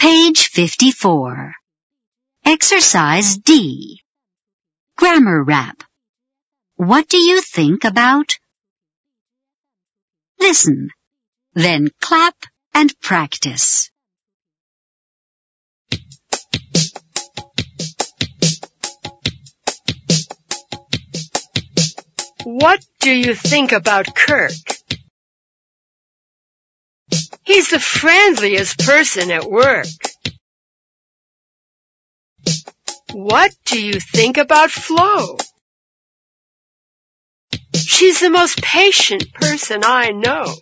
Page 54. Exercise D. Grammar rap. What do you think about? Listen, then clap and practice. What do you think about Kirk? He's the friendliest person at work. What do you think about Flo? She's the most patient person I know.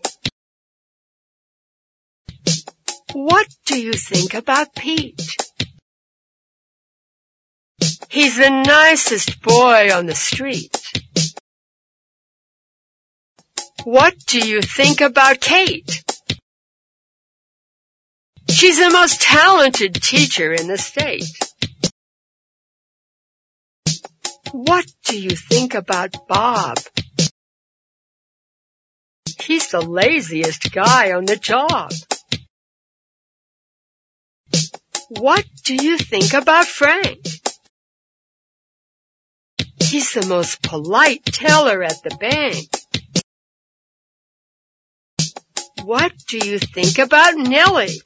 What do you think about Pete? He's the nicest boy on the street. What do you think about Kate? She's the most talented teacher in the state. What do you think about Bob? He's the laziest guy on the job. What do you think about Frank? He's the most polite teller at the bank. What do you think about Nellie?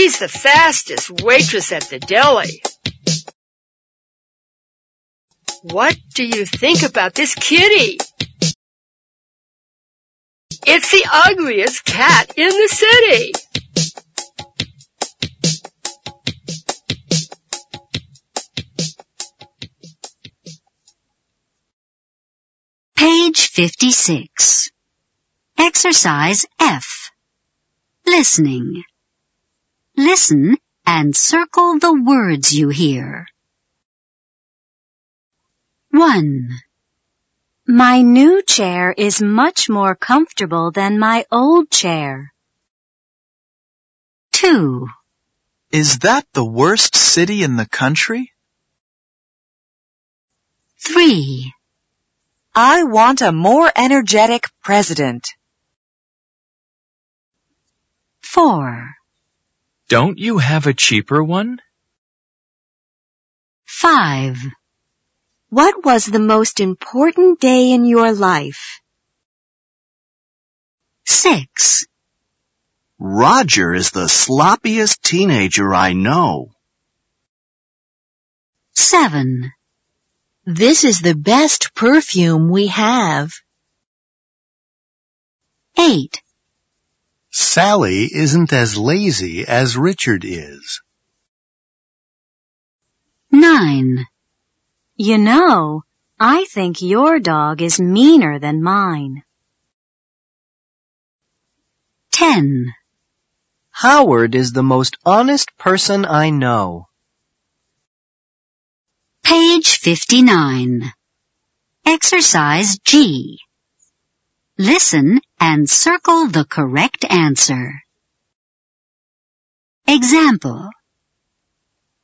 She's the fastest waitress at the deli. What do you think about this kitty? It's the ugliest cat in the city. Page 56. Exercise F. Listening. Listen and circle the words you hear. 1. My new chair is much more comfortable than my old chair. 2. Is that the worst city in the country? 3. I want a more energetic president. 4. Don't you have a cheaper one? 5. What was the most important day in your life? 6. Roger is the sloppiest teenager I know. 7. This is the best perfume we have. 8. Sally isn't as lazy as Richard is. 9. You know, I think your dog is meaner than mine. 10. Howard is the most honest person I know. Page 59. Exercise G. Listen and circle the correct answer. Example.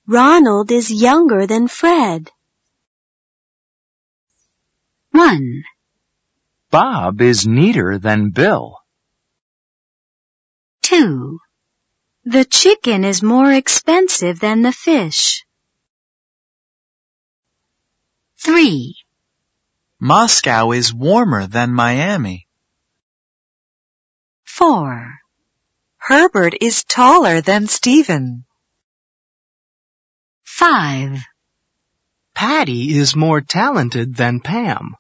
Ronald is younger than Fred. 1. Bob is neater than Bill. 2. The chicken is more expensive than the fish. 3. Moscow is warmer than Miami. 4. Herbert is taller than Stephen. 5. Patty is more talented than Pam.